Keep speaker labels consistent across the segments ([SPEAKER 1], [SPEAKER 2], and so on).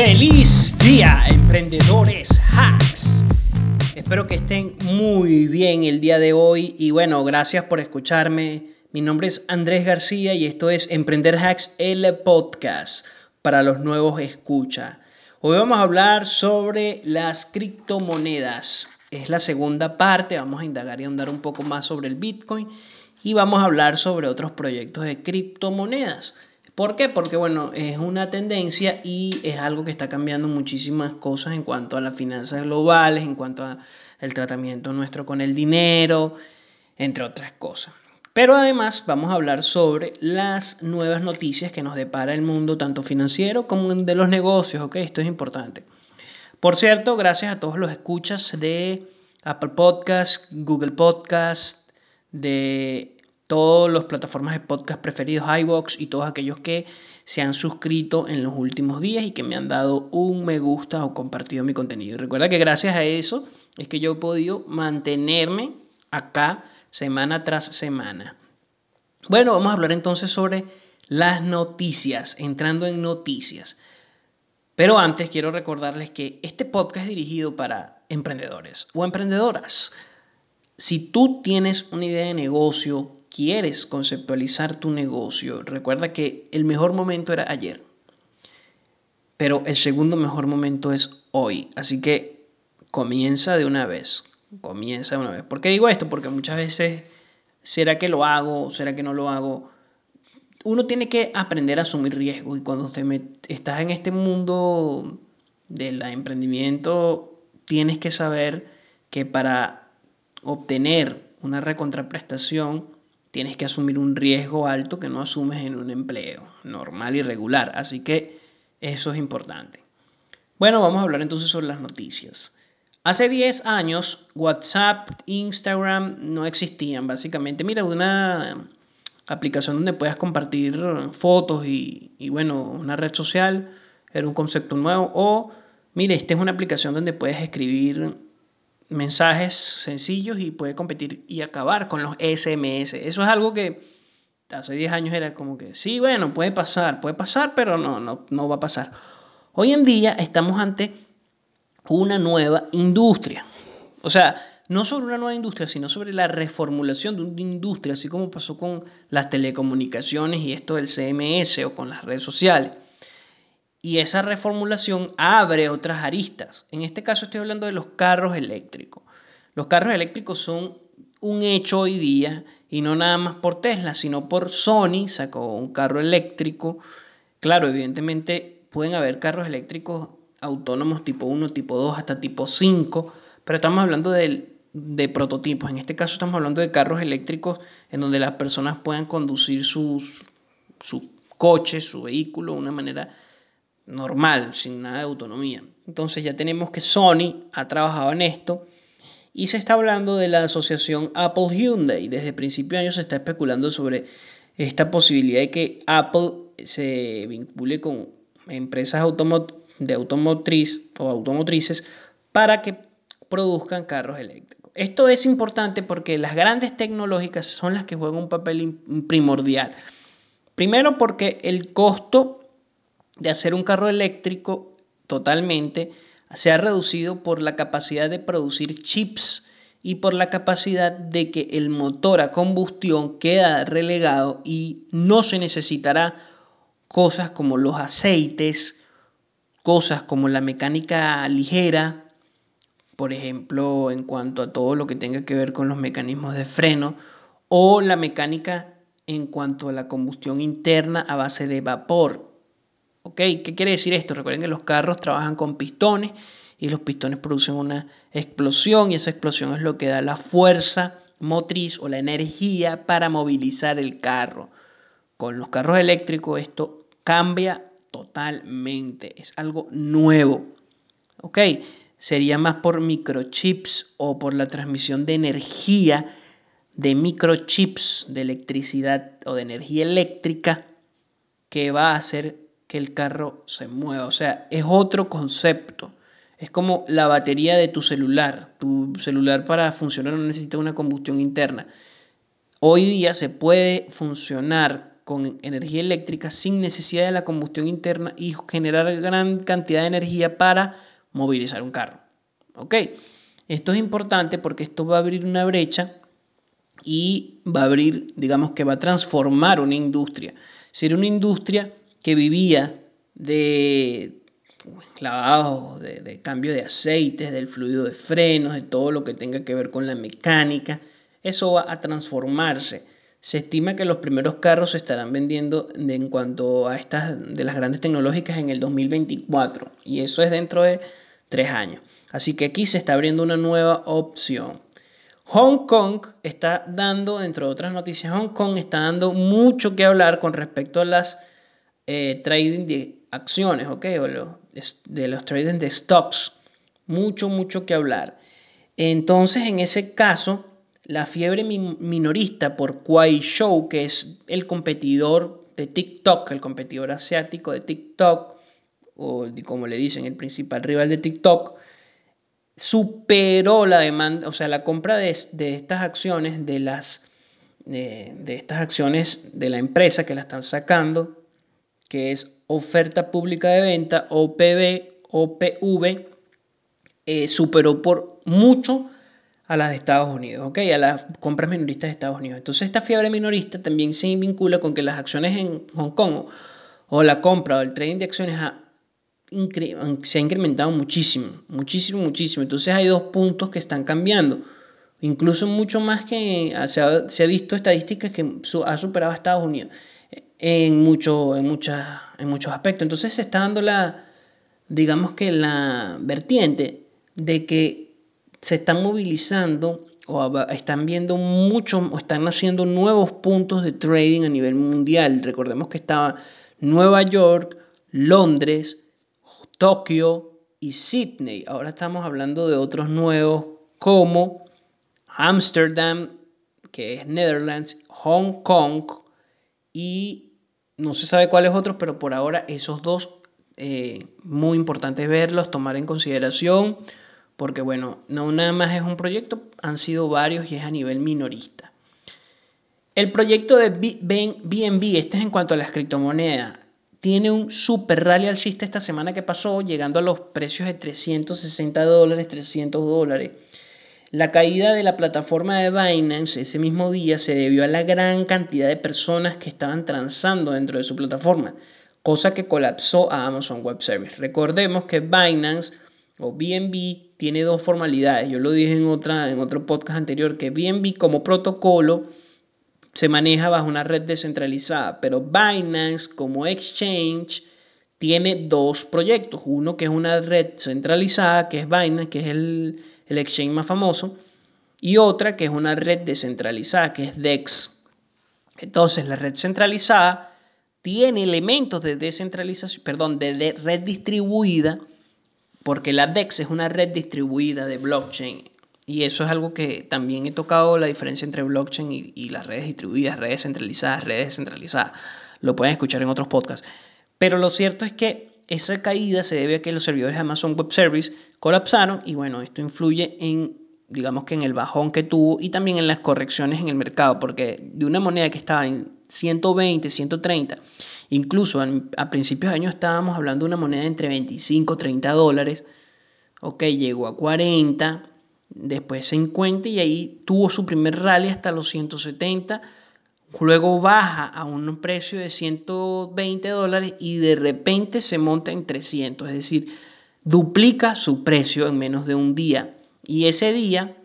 [SPEAKER 1] Feliz día, emprendedores hacks. Espero que estén muy bien el día de hoy y bueno, gracias por escucharme. Mi nombre es Andrés García y esto es Emprender Hacks, el podcast para los nuevos escucha. Hoy vamos a hablar sobre las criptomonedas. Es la segunda parte, vamos a indagar y ahondar un poco más sobre el Bitcoin y vamos a hablar sobre otros proyectos de criptomonedas. ¿Por qué? Porque bueno, es una tendencia y es algo que está cambiando muchísimas cosas en cuanto a las finanzas globales, en cuanto al tratamiento nuestro con el dinero, entre otras cosas. Pero además vamos a hablar sobre las nuevas noticias que nos depara el mundo, tanto financiero como de los negocios, ¿ok? Esto es importante. Por cierto, gracias a todos los escuchas de Apple Podcast, Google Podcast, de todas las plataformas de podcast preferidos, iVoox y todos aquellos que se han suscrito en los últimos días y que me han dado un me gusta o compartido mi contenido. Y recuerda que gracias a eso es que yo he podido mantenerme acá semana tras semana. Bueno, vamos a hablar entonces sobre las noticias, entrando en noticias. Pero antes quiero recordarles que este podcast es dirigido para emprendedores o emprendedoras. Si tú tienes una idea de negocio, quieres conceptualizar tu negocio, recuerda que el mejor momento era ayer, pero el segundo mejor momento es hoy. Así que comienza de una vez, comienza de una vez. ¿Por qué digo esto? Porque muchas veces, ¿será que lo hago? ¿Será que no lo hago? Uno tiene que aprender a asumir riesgos y cuando usted estás en este mundo del emprendimiento, tienes que saber que para obtener una recontraprestación, tienes que asumir un riesgo alto que no asumes en un empleo normal y regular. Así que eso es importante. Bueno, vamos a hablar entonces sobre las noticias. Hace 10 años WhatsApp, Instagram no existían básicamente. Mira, una aplicación donde puedas compartir fotos y, y bueno, una red social era un concepto nuevo. O, mire, esta es una aplicación donde puedes escribir mensajes sencillos y puede competir y acabar con los SMS. Eso es algo que hace 10 años era como que, sí, bueno, puede pasar, puede pasar, pero no, no, no va a pasar. Hoy en día estamos ante una nueva industria. O sea, no sobre una nueva industria, sino sobre la reformulación de una industria, así como pasó con las telecomunicaciones y esto del CMS o con las redes sociales. Y esa reformulación abre otras aristas. En este caso estoy hablando de los carros eléctricos. Los carros eléctricos son un hecho hoy día y no nada más por Tesla, sino por Sony sacó un carro eléctrico. Claro, evidentemente pueden haber carros eléctricos autónomos tipo 1, tipo 2, hasta tipo 5, pero estamos hablando de, de prototipos. En este caso estamos hablando de carros eléctricos en donde las personas puedan conducir sus, su coche, su vehículo de una manera normal, sin nada de autonomía. Entonces ya tenemos que Sony ha trabajado en esto y se está hablando de la asociación Apple Hyundai. Desde principio de año se está especulando sobre esta posibilidad de que Apple se vincule con empresas de automotriz o automotrices para que produzcan carros eléctricos. Esto es importante porque las grandes tecnológicas son las que juegan un papel primordial. Primero porque el costo de hacer un carro eléctrico totalmente se ha reducido por la capacidad de producir chips y por la capacidad de que el motor a combustión queda relegado y no se necesitará cosas como los aceites, cosas como la mecánica ligera, por ejemplo, en cuanto a todo lo que tenga que ver con los mecanismos de freno, o la mecánica en cuanto a la combustión interna a base de vapor, ¿Qué quiere decir esto? Recuerden que los carros trabajan con pistones y los pistones producen una explosión y esa explosión es lo que da la fuerza motriz o la energía para movilizar el carro. Con los carros eléctricos esto cambia totalmente, es algo nuevo. ¿Ok? Sería más por microchips o por la transmisión de energía de microchips de electricidad o de energía eléctrica que va a hacer que el carro se mueva. O sea, es otro concepto. Es como la batería de tu celular. Tu celular para funcionar no necesita una combustión interna. Hoy día se puede funcionar con energía eléctrica sin necesidad de la combustión interna y generar gran cantidad de energía para movilizar un carro. ¿Ok? Esto es importante porque esto va a abrir una brecha y va a abrir, digamos que va a transformar una industria. Ser una industria que vivía de lavado, de, de, cambio de aceites, del fluido de frenos, de todo lo que tenga que ver con la mecánica, eso va a transformarse. Se estima que los primeros carros se estarán vendiendo en cuanto a estas de las grandes tecnológicas en el 2024 y eso es dentro de tres años. Así que aquí se está abriendo una nueva opción. Hong Kong está dando, entre otras noticias, Hong Kong está dando mucho que hablar con respecto a las eh, trading de acciones, ¿ok? O de los trading de stocks. Mucho, mucho que hablar. Entonces, en ese caso, la fiebre minorista por Kuai Show, que es el competidor de TikTok, el competidor asiático de TikTok, o como le dicen, el principal rival de TikTok, superó la demanda, o sea, la compra de, estas acciones, de las de, estas acciones de la empresa que la están sacando, que es oferta pública de venta, OPV, OPV, eh, superó por mucho a las de Estados Unidos, ¿ok? A las compras minoristas de Estados Unidos. Entonces esta fiebre minorista también se vincula con que las acciones en Hong Kong o la compra o el trading de acciones se ha incrementado muchísimo, muchísimo, muchísimo. Entonces hay dos puntos que están cambiando. Incluso mucho más que se ha, se ha visto estadísticas que ha superado a Estados Unidos en, mucho, en, muchas, en muchos aspectos. Entonces se está dando la, digamos que la vertiente de que se están movilizando o están viendo mucho, o están haciendo nuevos puntos de trading a nivel mundial. Recordemos que estaba Nueva York, Londres, Tokio y Sydney. Ahora estamos hablando de otros nuevos como Amsterdam, que es Netherlands, Hong Kong y no se sabe cuáles otros, pero por ahora esos dos eh, muy importantes verlos, tomar en consideración, porque bueno, no nada más es un proyecto, han sido varios y es a nivel minorista. El proyecto de BNB, este es en cuanto a las criptomonedas, tiene un super rally alcista esta semana que pasó, llegando a los precios de 360 dólares, 300 dólares. La caída de la plataforma de Binance ese mismo día se debió a la gran cantidad de personas que estaban transando dentro de su plataforma, cosa que colapsó a Amazon Web Service. Recordemos que Binance o BNB tiene dos formalidades. Yo lo dije en, otra, en otro podcast anterior, que BNB como protocolo se maneja bajo una red descentralizada, pero Binance como exchange tiene dos proyectos. Uno que es una red centralizada, que es Binance, que es el, el exchange más famoso, y otra que es una red descentralizada, que es DEX. Entonces, la red centralizada tiene elementos de descentralización, perdón, de, red distribuida, porque la DEX es una red distribuida de blockchain. Y eso es algo que también he tocado la diferencia entre blockchain y, las redes distribuidas, redes centralizadas, redes descentralizadas. Lo pueden escuchar en otros podcasts. Pero lo cierto es que esa caída se debe a que los servidores de Amazon Web Service colapsaron y bueno, esto influye en, digamos que en el bajón que tuvo y también en las correcciones en el mercado, porque de una moneda que estaba en 120, 130, incluso a principios de año estábamos hablando de una moneda entre 25, 30 dólares, ok, llegó a 40 después 50 y ahí tuvo su primer rally hasta los 170, luego baja a un precio de 120 dólares y de repente se monta en 300, es decir, duplica su precio en menos de un día. Y ese día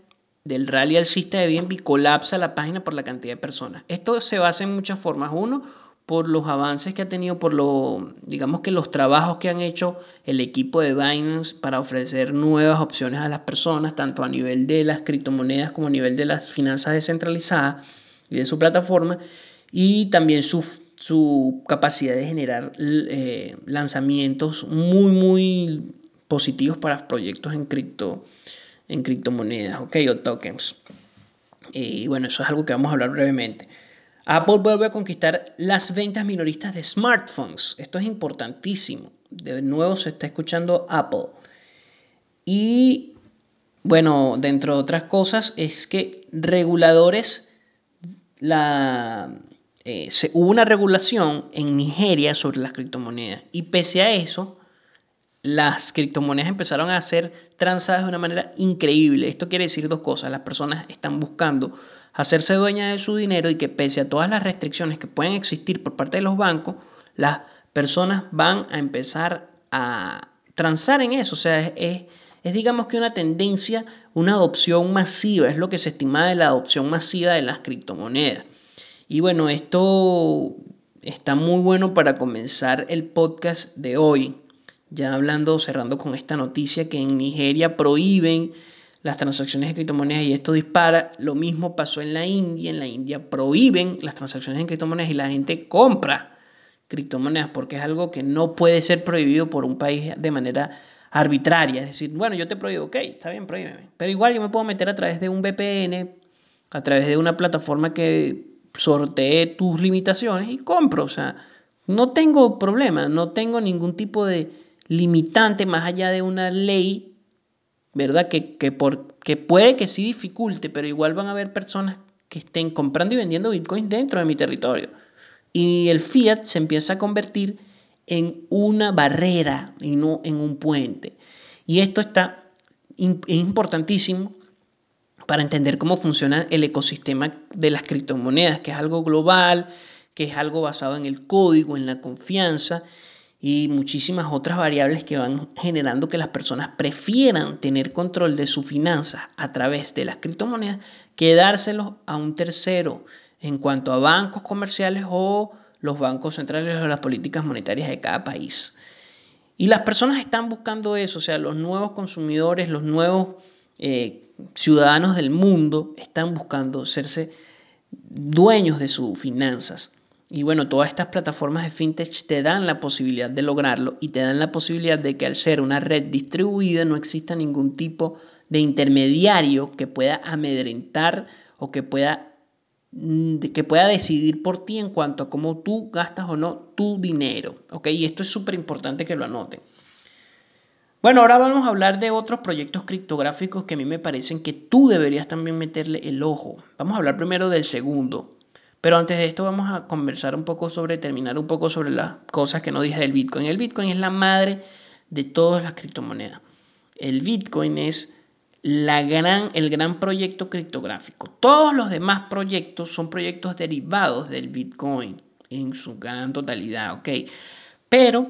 [SPEAKER 1] del rally alcista de BNB colapsa la página por la cantidad de personas. Esto se basa en muchas formas. Uno, por los avances que ha tenido, por lo, digamos que los trabajos que han hecho el equipo de Binance para ofrecer nuevas opciones a las personas, tanto a nivel de las criptomonedas como a nivel de las finanzas descentralizadas de su plataforma, y también su, su capacidad de generar eh, lanzamientos muy, muy positivos para proyectos en, cripto, en criptomonedas, ¿ok? O tokens. Y bueno, eso es algo que vamos a hablar brevemente. Apple vuelve a conquistar las ventas minoristas de smartphones. Esto es importantísimo. De nuevo se está escuchando Apple. Y bueno, dentro de otras cosas, es que reguladores, la, eh, se, hubo una regulación en Nigeria sobre las criptomonedas y pese a eso, las criptomonedas empezaron a ser transadas de una manera increíble. Esto quiere decir dos cosas. Las personas están buscando hacerse dueñas de su dinero y que pese a todas las restricciones que pueden existir por parte de los bancos, las personas van a empezar a transar en eso. O sea, es, es, digamos que una tendencia, una adopción masiva. Es lo que se estima de la adopción masiva de las criptomonedas. Y bueno, esto está muy bueno para comenzar el podcast de hoy. Ya hablando, cerrando con esta noticia que en Nigeria prohíben las transacciones de criptomonedas y esto dispara. Lo mismo pasó en la India. En la India prohíben las transacciones en criptomonedas y la gente compra criptomonedas porque es algo que no puede ser prohibido por un país de manera arbitraria. Es decir, bueno, yo te prohíbo, ok, está bien, prohíbeme. Pero igual yo me puedo meter a través de un VPN, a través de una plataforma que sortee tus limitaciones y compro. O sea, no tengo problema, no tengo ningún tipo de limitante más allá de una ley, ¿verdad? Que, que, por, que puede que sí dificulte, pero igual van a haber personas que estén comprando y vendiendo bitcoins dentro de mi territorio. Y el fiat se empieza a convertir en una barrera y no en un puente. Y esto está es importantísimo para entender cómo funciona el ecosistema de las criptomonedas, que es algo global, que es algo basado en el código, en la confianza y muchísimas otras variables que van generando que las personas prefieran tener control de sus finanzas a través de las criptomonedas que dárselos a un tercero en cuanto a bancos comerciales o los bancos centrales o las políticas monetarias de cada país. Y las personas están buscando eso, o sea, los nuevos consumidores, los nuevos eh, ciudadanos del mundo están buscando hacerse dueños de sus finanzas. Y bueno, todas estas plataformas de fintech te dan la posibilidad de lograrlo y te dan la posibilidad de que al ser una red distribuida no exista ningún tipo de intermediario que pueda amedrentar o que pueda, que pueda decidir por ti en cuanto a cómo tú gastas o no tu dinero. ¿ok? Y esto es súper importante que lo anoten. Bueno, ahora vamos a hablar de otros proyectos criptográficos que a mí me parecen que tú deberías también meterle el ojo. Vamos a hablar primero del segundo, pero antes de esto vamos a conversar un poco sobre, terminar un poco sobre las cosas que no dije del Bitcoin. El Bitcoin es la madre de todas las criptomonedas. El Bitcoin es la gran, el gran proyecto criptográfico. Todos los demás proyectos son proyectos derivados del Bitcoin en su gran totalidad, ¿ok? Pero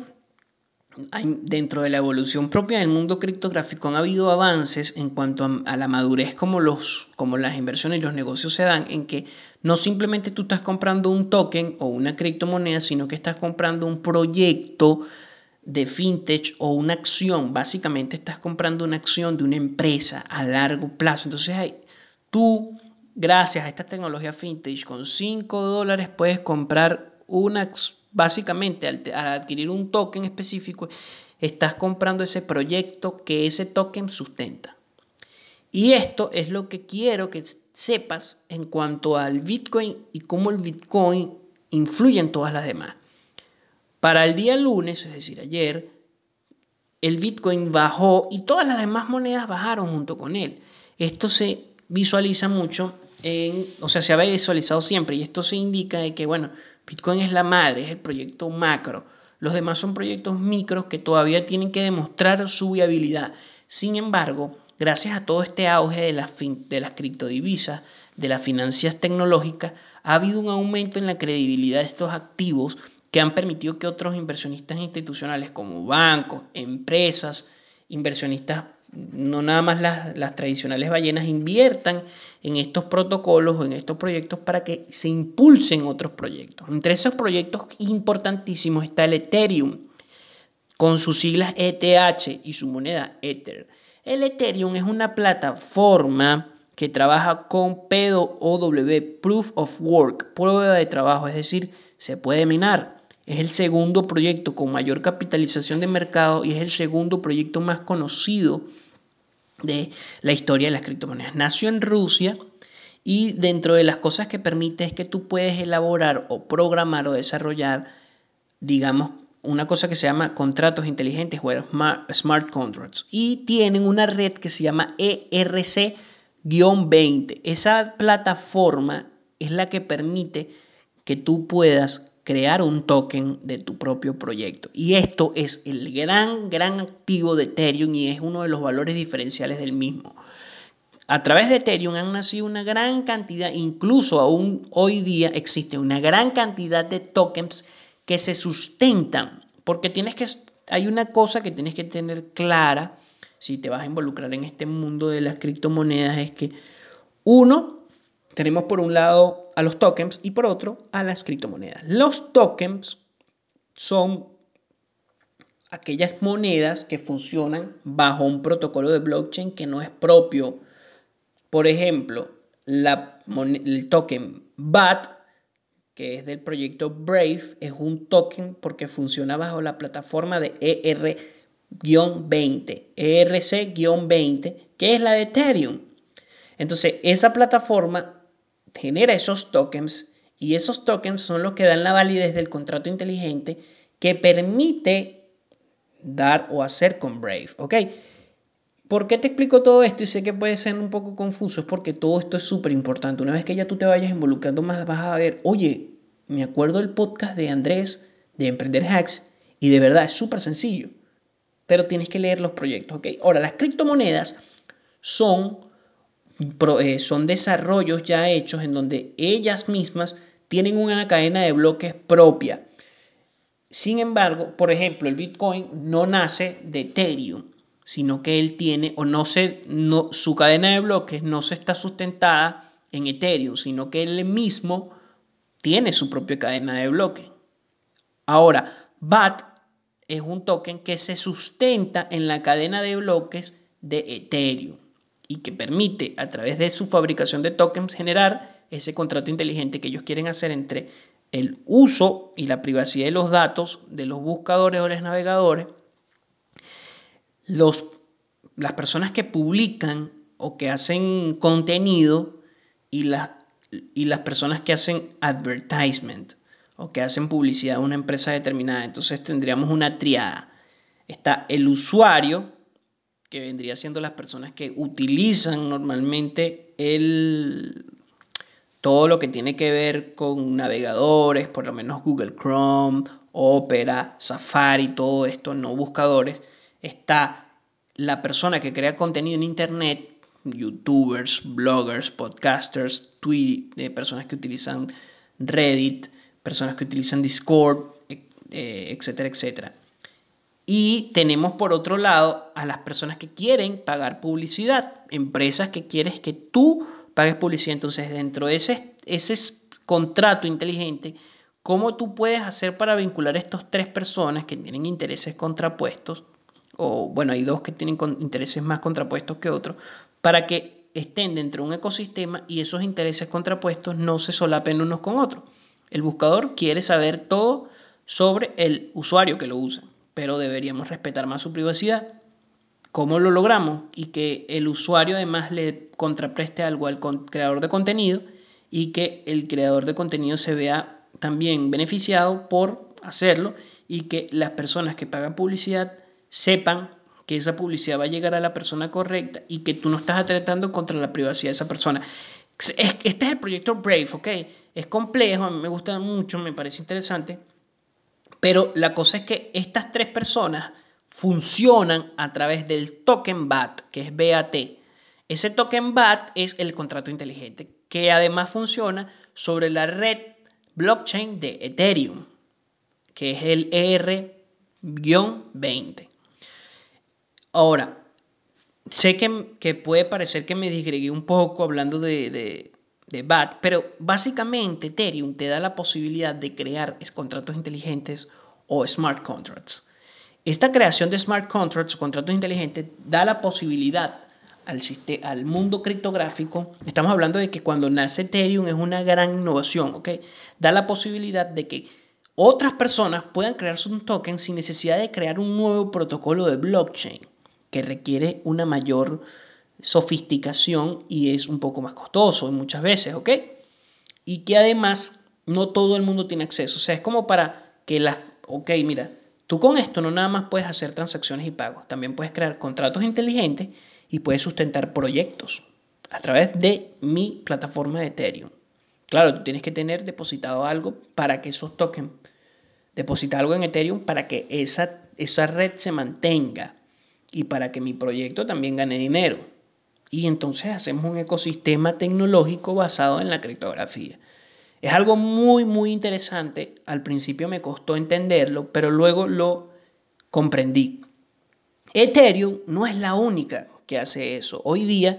[SPEAKER 1] dentro de la evolución propia del mundo criptográfico han habido avances en cuanto a, la madurez como, los, como las inversiones y los negocios se dan, en que no simplemente tú estás comprando un token o una criptomoneda, sino que estás comprando un proyecto de fintech o una acción. Básicamente estás comprando una acción de una empresa a largo plazo. Entonces tú, gracias a esta tecnología fintech, con 5 dólares puedes comprar una básicamente al, adquirir un token específico, estás comprando ese proyecto que ese token sustenta. Y esto es lo que quiero que sepas en cuanto al Bitcoin y cómo el Bitcoin influye en todas las demás. Para el día lunes, es decir, ayer, el Bitcoin bajó y todas las demás monedas bajaron junto con él. Esto se visualiza mucho, en, o sea, se había visualizado siempre y esto se indica de que, bueno, Bitcoin es la madre, es el proyecto macro. Los demás son proyectos micros que todavía tienen que demostrar su viabilidad. Sin embargo, gracias a todo este auge de de las criptodivisas, de las finanzas tecnológicas, ha habido un aumento en la credibilidad de estos activos que han permitido que otros inversionistas institucionales como bancos, empresas, inversionistas no nada más las, tradicionales ballenas inviertan en estos protocolos o en estos proyectos para que se impulsen otros proyectos. Entre esos proyectos importantísimos está el Ethereum, con sus siglas ETH y su moneda Ether. El Ethereum es una plataforma que trabaja con POW, Proof of Work, prueba de trabajo, es decir, se puede minar. Es el segundo proyecto con mayor capitalización de mercado y es el segundo proyecto más conocido de la historia de las criptomonedas. Nació en Rusia y dentro de las cosas que permite es que tú puedes elaborar o programar o desarrollar, digamos, una cosa que se llama contratos inteligentes o smart, contracts. Y tienen una red que se llama ERC-20. Esa plataforma es la que permite que tú puedas crear un token de tu propio proyecto. Y esto es el gran, gran activo de Ethereum y es uno de los valores diferenciales del mismo. A través de Ethereum han nacido una gran cantidad, incluso aún hoy día existe una gran cantidad de tokens que se sustentan, porque tienes que, hay una cosa que tienes que tener clara si te vas a involucrar en este mundo de las criptomonedas, es que uno, tenemos por un lado a los tokens y por otro a las criptomonedas. Los tokens son aquellas monedas que funcionan bajo un protocolo de blockchain que no es propio por ejemplo, el token BAT, que es del proyecto Brave, es un token porque funciona bajo la plataforma de ER-20, ERC-20, que es la de Ethereum. Entonces, esa plataforma genera esos tokens y esos tokens son los que dan la validez del contrato inteligente que permite dar o hacer con Brave, ¿ok? ¿Por qué te explico todo esto? Y sé que puede ser un poco confuso, es porque todo esto es súper importante. Una vez que ya tú te vayas involucrando más, vas a ver, oye, me acuerdo del podcast de Andrés de Emprender Hacks y de verdad es súper sencillo, pero tienes que leer los proyectos, ¿ok? Ahora, las criptomonedas son, eh, son desarrollos ya hechos en donde ellas mismas tienen una cadena de bloques propia. Sin embargo, por ejemplo, el Bitcoin no nace de Ethereum sino que él tiene, o no se, no, su cadena de bloques no se está sustentada en Ethereum, sino que él mismo tiene su propia cadena de bloques. Ahora, BAT es un token que se sustenta en la cadena de bloques de Ethereum y que permite a través de su fabricación de tokens generar ese contrato inteligente que ellos quieren hacer entre el uso y la privacidad de los datos de los buscadores o los navegadores los, las personas que publican o que hacen contenido y las, y las personas que hacen advertisement o que hacen publicidad a una empresa determinada. Entonces tendríamos una triada. Está el usuario, que vendría siendo las personas que utilizan normalmente el, todo lo que tiene que ver con navegadores, por lo menos Google Chrome, Opera, Safari, todo esto, no buscadores está la persona que crea contenido en Internet, youtubers, bloggers, podcasters, tweet, eh, personas que utilizan Reddit, personas que utilizan Discord, eh, etcétera, etcétera. Y tenemos por otro lado a las personas que quieren pagar publicidad, empresas que quieres que tú pagues publicidad. Entonces, dentro de ese, ese contrato inteligente, ¿cómo tú puedes hacer para vincular a estas tres personas que tienen intereses contrapuestos? o bueno, hay dos que tienen intereses más contrapuestos que otros, para que estén dentro de un ecosistema y esos intereses contrapuestos no se solapen unos con otros. El buscador quiere saber todo sobre el usuario que lo usa, pero deberíamos respetar más su privacidad. ¿Cómo lo logramos? Y que el usuario además le contrapreste algo al creador de contenido y que el creador de contenido se vea también beneficiado por hacerlo y que las personas que pagan publicidad sepan que esa publicidad va a llegar a la persona correcta y que tú no estás atentando contra la privacidad de esa persona. Este es el proyecto Brave, ¿ok? Es complejo, a mí me gusta mucho, me parece interesante, pero la cosa es que estas tres personas funcionan a través del token BAT, que es BAT. Ese token BAT es el contrato inteligente, que además funciona sobre la red blockchain de Ethereum, que es el ER-20. Ahora, sé que, puede parecer que me disgregué un poco hablando de, de, BAT, pero básicamente Ethereum te da la posibilidad de crear contratos inteligentes o smart contracts. Esta creación de smart contracts contratos inteligentes da la posibilidad al, al mundo criptográfico, estamos hablando de que cuando nace Ethereum es una gran innovación, ¿ok? Da la posibilidad de que otras personas puedan crear sus tokens sin necesidad de crear un nuevo protocolo de blockchain que requiere una mayor sofisticación y es un poco más costoso muchas veces, ¿ok? Y que además no todo el mundo tiene acceso. O sea, es como para que las, ok, mira, tú con esto no nada más puedes hacer transacciones y pagos, también puedes crear contratos inteligentes y puedes sustentar proyectos a través de mi plataforma de Ethereum. Claro, tú tienes que tener depositado algo para que esos tokens, depositar algo en Ethereum para que esa, esa red se mantenga y para que mi proyecto también gane dinero. Y entonces hacemos un ecosistema tecnológico basado en la criptografía. Es algo muy, muy interesante. Al principio me costó entenderlo, pero luego lo comprendí. Ethereum no es la única que hace eso. Hoy día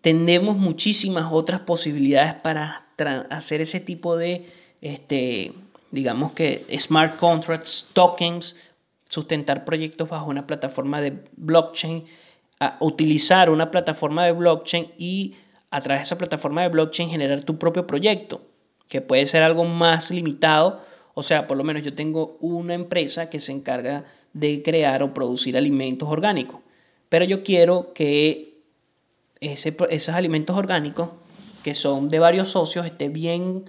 [SPEAKER 1] tenemos muchísimas otras posibilidades para hacer ese tipo de, este, digamos que, smart contracts, tokens, sustentar proyectos bajo una plataforma de blockchain, utilizar una plataforma de blockchain y a través de esa plataforma de blockchain generar tu propio proyecto, que puede ser algo más limitado. O sea, por lo menos yo tengo una empresa que se encarga de crear o producir alimentos orgánicos, pero yo quiero que ese, esos alimentos orgánicos, que son de varios socios, esté bien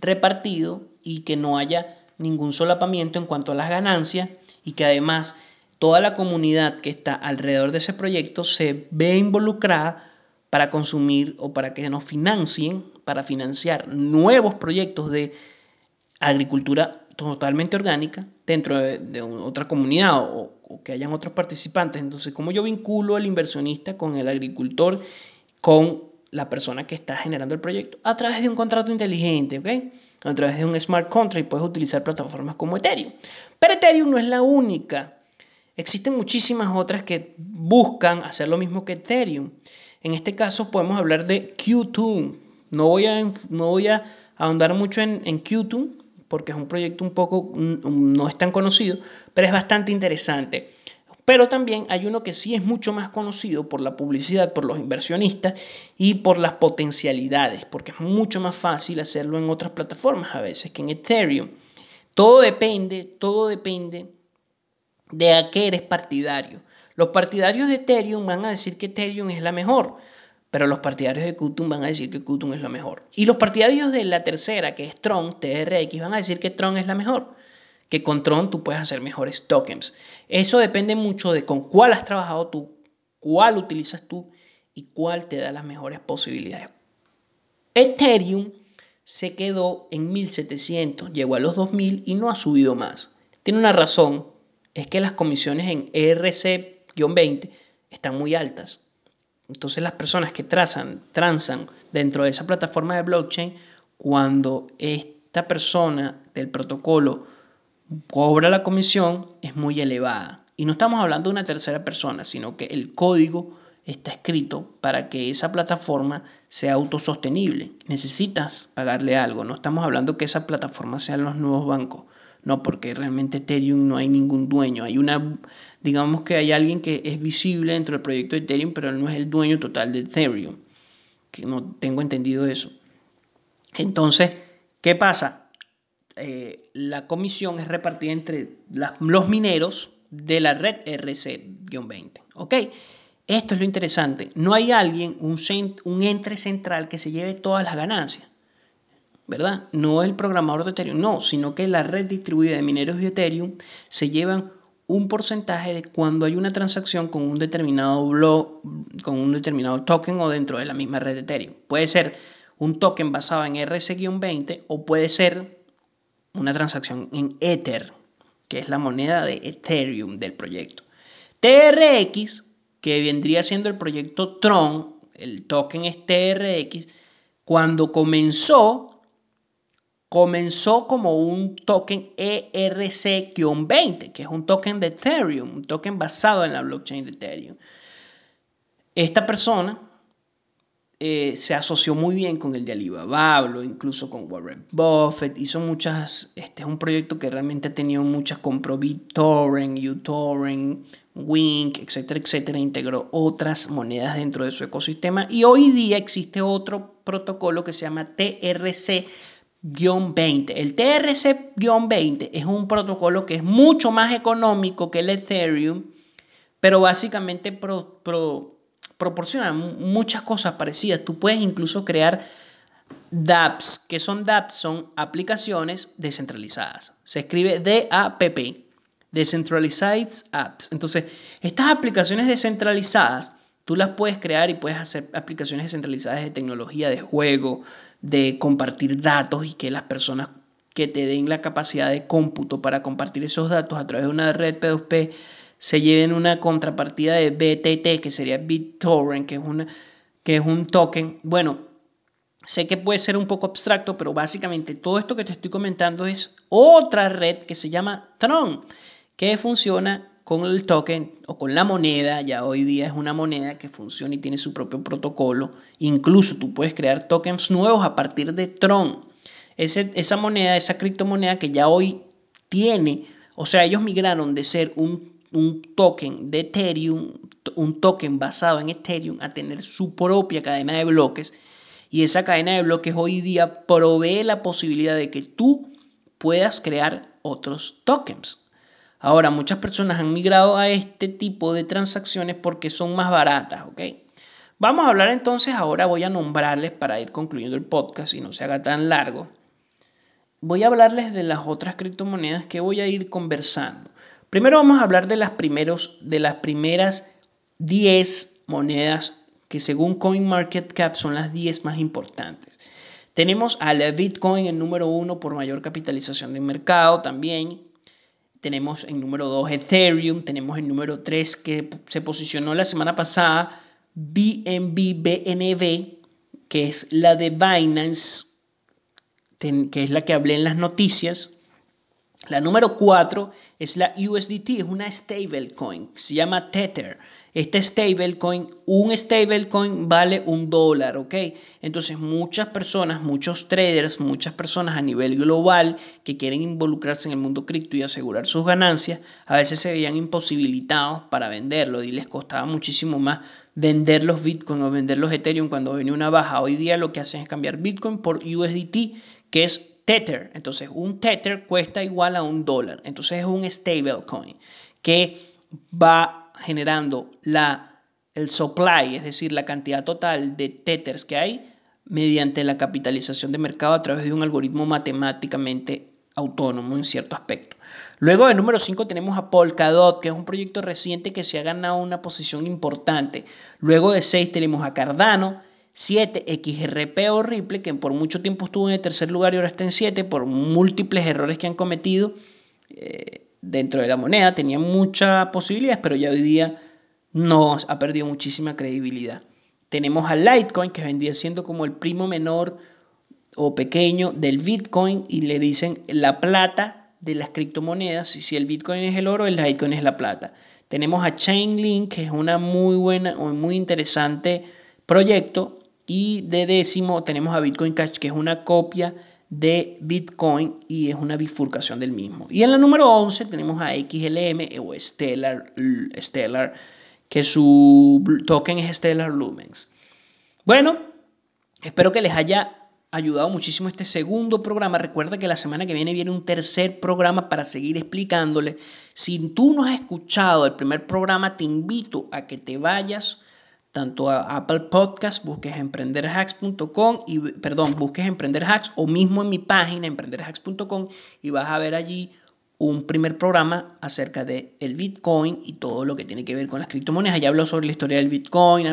[SPEAKER 1] repartido y que no haya ningún solapamiento en cuanto a las ganancias y que además toda la comunidad que está alrededor de ese proyecto se ve involucrada para consumir o para que nos financien, para financiar nuevos proyectos de agricultura totalmente orgánica dentro de, otra comunidad o, o, que hayan otros participantes. Entonces, ¿cómo yo vinculo al inversionista con el agricultor, con la persona que está generando el proyecto? A través de un contrato inteligente, ¿ok? a través de un smart contract puedes utilizar plataformas como Ethereum. Pero Ethereum no es la única. Existen muchísimas otras que buscan hacer lo mismo que Ethereum. En este caso podemos hablar de Qtum. No voy a, no voy a ahondar mucho en, en Qtum porque es un proyecto un poco, no es tan conocido, pero es bastante interesante. Pero también hay uno que sí es mucho más conocido por la publicidad, por los inversionistas y por las potencialidades, porque es mucho más fácil hacerlo en otras plataformas a veces que en Ethereum. Todo depende, todo depende de a qué eres partidario. Los partidarios de Ethereum van a decir que Ethereum es la mejor, pero los partidarios de Qtum van a decir que Qtum es la mejor. Y los partidarios de la tercera, que es Tron, TRX, van a decir que Tron es la mejor que con Tron tú puedes hacer mejores tokens. Eso depende mucho de con cuál has trabajado tú, cuál utilizas tú y cuál te da las mejores posibilidades. Ethereum se quedó en 1700, llegó a los 2000 y no ha subido más. Tiene una razón, es que las comisiones en ERC-20 están muy altas. Entonces las personas que trazan, transan dentro de esa plataforma de blockchain, cuando esta persona del protocolo cobra la comisión es muy elevada. Y no estamos hablando de una tercera persona, sino que el código está escrito para que esa plataforma sea autosostenible. Necesitas pagarle algo. No estamos hablando que esa plataforma sean los nuevos bancos. No, porque realmente Ethereum no hay ningún dueño. Hay una, digamos que hay alguien que es visible dentro del proyecto de Ethereum, pero no es el dueño total de Ethereum. Que no tengo entendido eso. Entonces, ¿qué pasa? Eh, la comisión es repartida entre los mineros de la red RC-20. ¿Ok? Esto es lo interesante. No hay alguien, un, un ente central que se lleve todas las ganancias. ¿Verdad? No el programador de Ethereum, no, sino que la red distribuida de mineros de Ethereum se llevan un porcentaje de cuando hay una transacción con un determinado blog, con un determinado token o dentro de la misma red de Ethereum. Puede ser un token basado en RC-20 o puede ser una transacción en Ether, que es la moneda de Ethereum del proyecto. TRX, que vendría siendo el proyecto Tron, el token es TRX, cuando comenzó, comenzó como un token ERC-20, que es un token de Ethereum, un token basado en la blockchain de Ethereum. Esta persona eh, se asoció muy bien con el de Alibaba, incluso con Warren Buffett, hizo muchas, este es un proyecto que realmente ha tenido muchas, compró BitTorrent, uTorrent, Wink, etcétera, etcétera, integró otras monedas dentro de su ecosistema y hoy día existe otro protocolo que se llama TRC 20. El TRC-20 es un protocolo que es mucho más económico que el Ethereum, pero básicamente pro, pro, proporciona muchas cosas parecidas. Tú puedes incluso crear dApps. ¿Qué son dApps? Son aplicaciones descentralizadas. Se escribe D-A-P-P. Decentralized Apps. Entonces, estas aplicaciones descentralizadas, tú las puedes crear y puedes hacer aplicaciones descentralizadas de tecnología, de juego, de compartir datos y que las personas que te den la capacidad de cómputo para compartir esos datos a través de una red P2P se lleven una contrapartida de BTT, que sería BitTorrent, que es, una, que es un token. Bueno, sé que puede ser un poco abstracto, pero básicamente todo esto que te estoy comentando es otra red que se llama Tron, que funciona con el token o con la moneda, ya hoy día es una moneda que funciona y tiene su propio protocolo. Incluso tú puedes crear tokens nuevos a partir de Tron. esa moneda, esa criptomoneda que ya hoy tiene, o sea, ellos migraron de ser un un token de Ethereum, un token basado en Ethereum, a tener su propia cadena de bloques. Y esa cadena de bloques hoy día provee la posibilidad de que tú puedas crear otros tokens. Ahora, muchas personas han migrado a este tipo de transacciones porque son más baratas, ¿ok? Vamos a hablar entonces, ahora voy a nombrarles para ir concluyendo el podcast y no se haga tan largo. Voy a hablarles de las otras criptomonedas que voy a ir conversando. Primero vamos a hablar de las, primeros, de las primeras 10 monedas que según CoinMarketCap son las 10 más importantes. Tenemos a la Bitcoin en número 1 por mayor capitalización de mercado también. Tenemos en número 2 Ethereum, tenemos en número 3 que se posicionó la semana pasada BNB BNB, que es la de Binance, que es la que hablé en las noticias. La número 4 es la USDT, es una stablecoin, se llama Tether. Este stablecoin, un stablecoin vale un dólar, ¿ok? Entonces muchas personas, muchos traders, muchas personas a nivel global que quieren involucrarse en el mundo cripto y asegurar sus ganancias, a veces se veían imposibilitados para venderlo y les costaba muchísimo más vender los Bitcoin o vender los Ethereum cuando venía una baja. Hoy día lo que hacen es cambiar Bitcoin por USDT, que es Tether. Entonces, un Tether cuesta igual a un dólar. Entonces, es un stablecoin que va generando la, el supply, es decir, la cantidad total de Tethers que hay mediante la capitalización de mercado a través de un algoritmo matemáticamente autónomo en cierto aspecto. Luego de número 5 tenemos a Polkadot, que es un proyecto reciente que se ha ganado una posición importante. Luego de 6 tenemos a Cardano, 7 XRP o Ripple, que por mucho tiempo estuvo en el tercer lugar y ahora está en 7 por múltiples errores que han cometido eh, dentro de la moneda. Tenía muchas posibilidades, pero ya hoy día no ha perdido muchísima credibilidad. Tenemos a Litecoin, que vendría siendo como el primo menor o pequeño del Bitcoin y le dicen la plata de las criptomonedas. Y si el Bitcoin es el oro, el Litecoin es la plata. Tenemos a Chainlink, que es una muy buena o muy interesante proyecto y de décimo tenemos a Bitcoin Cash, que es una copia de Bitcoin y es una bifurcación del mismo. Y en la número 11 tenemos a XLM o Stellar, Stellar que su token es Stellar Lumens. Bueno, espero que les haya ayudado muchísimo este segundo programa. Recuerda que la semana que viene viene un tercer programa para seguir explicándole. Si tú no has escuchado el primer programa, te invito a que te vayas tanto a Apple Podcast, busques emprenderhacks.com y perdón, busques emprenderhacks o mismo en mi página emprenderhacks.com y vas a ver allí un primer programa acerca de el Bitcoin y todo lo que tiene que ver con las criptomonedas. Allá hablo sobre la historia del Bitcoin,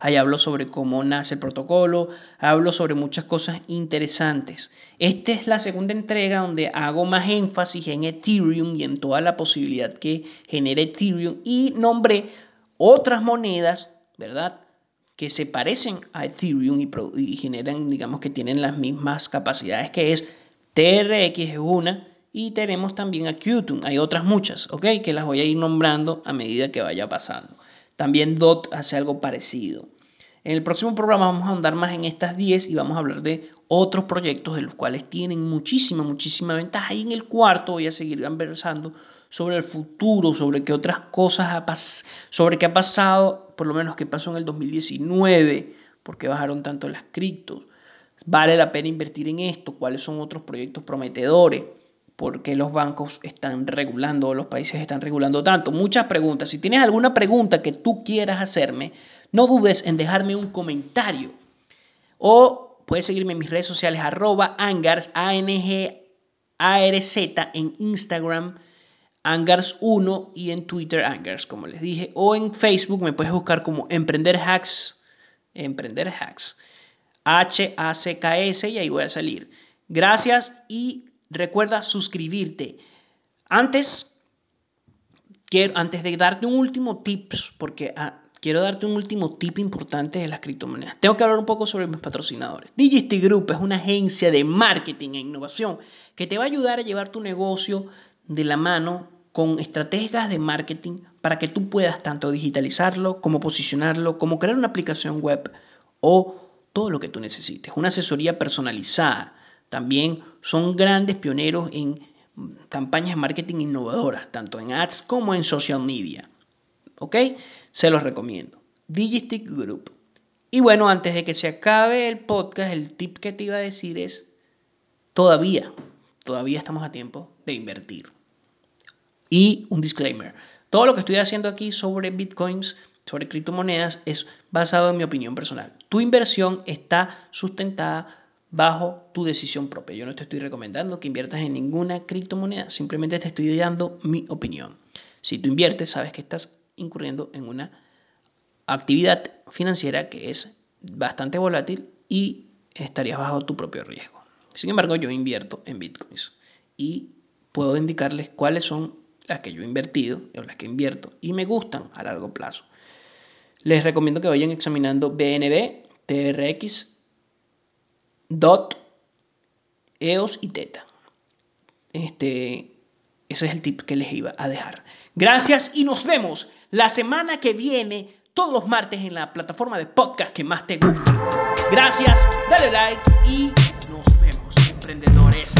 [SPEAKER 1] allá hablo sobre cómo nace el protocolo, hablo sobre muchas cosas interesantes. Esta es la segunda entrega donde hago más énfasis en Ethereum y en toda la posibilidad que genera Ethereum y nombré otras monedas ¿verdad? Que se parecen a Ethereum y, generan, digamos que tienen las mismas capacidades que es TRX es una y tenemos también a Qtum. Hay otras muchas, ¿ok? Que las voy a ir nombrando a medida que vaya pasando. También DOT hace algo parecido. En el próximo programa vamos a ahondar más en estas 10 y vamos a hablar de otros proyectos de los cuales tienen muchísima, muchísima ventaja. Y en el cuarto voy a seguir conversando sobre el futuro, sobre qué otras cosas ha sobre qué ha pasado, por lo menos qué pasó en el 2019, por qué bajaron tanto las criptos. ¿Vale la pena invertir en esto? ¿Cuáles son otros proyectos prometedores? ¿Por qué los bancos están regulando los países están regulando tanto? Muchas preguntas. Si tienes alguna pregunta que tú quieras hacerme, no dudes en dejarme un comentario. O puedes seguirme en mis redes sociales arroba angars, A-N-G-A-R-Z en Instagram Angars 1 y en Twitter Angars, como les dije, o en Facebook me puedes buscar como Emprender Hacks, Emprender Hacks. H-A-C-K-S y ahí voy a salir. Gracias y recuerda suscribirte. Antes, quiero, antes de darte un último tips, porque ah, quiero darte un último tip importante de las criptomonedas. Tengo que hablar un poco sobre mis patrocinadores. Digisty Group es una agencia de marketing e innovación que te va a ayudar a llevar tu negocio de la mano con estrategias de marketing para que tú puedas tanto digitalizarlo como posicionarlo, como crear una aplicación web o todo lo que tú necesites. Una asesoría personalizada. También son grandes pioneros en campañas de marketing innovadoras, tanto en ads como en social media. ¿Ok? Se los recomiendo. Digistick Group. Y bueno, antes de que se acabe el podcast, el tip que te iba a decir es, todavía, todavía estamos a tiempo de invertir. Y un disclaimer, todo lo que estoy haciendo aquí sobre bitcoins, sobre criptomonedas, es basado en mi opinión personal. Tu inversión está sustentada bajo tu decisión propia. Yo no te estoy recomendando que inviertas en ninguna criptomoneda, simplemente te estoy dando mi opinión. Si tú inviertes, sabes que estás incurriendo en una actividad financiera que es bastante volátil y estarías bajo tu propio riesgo. Sin embargo, yo invierto en bitcoins y puedo indicarles cuáles son las que yo he invertido o las que invierto y me gustan a largo plazo. Les recomiendo que vayan examinando BNB, TRX, DOT, EOS y TETA. Este, ese es el tip que les iba a dejar. Gracias y nos vemos la semana que viene, todos los martes en la plataforma de podcast que más te gusta. Gracias, dale like y nos vemos, emprendedores.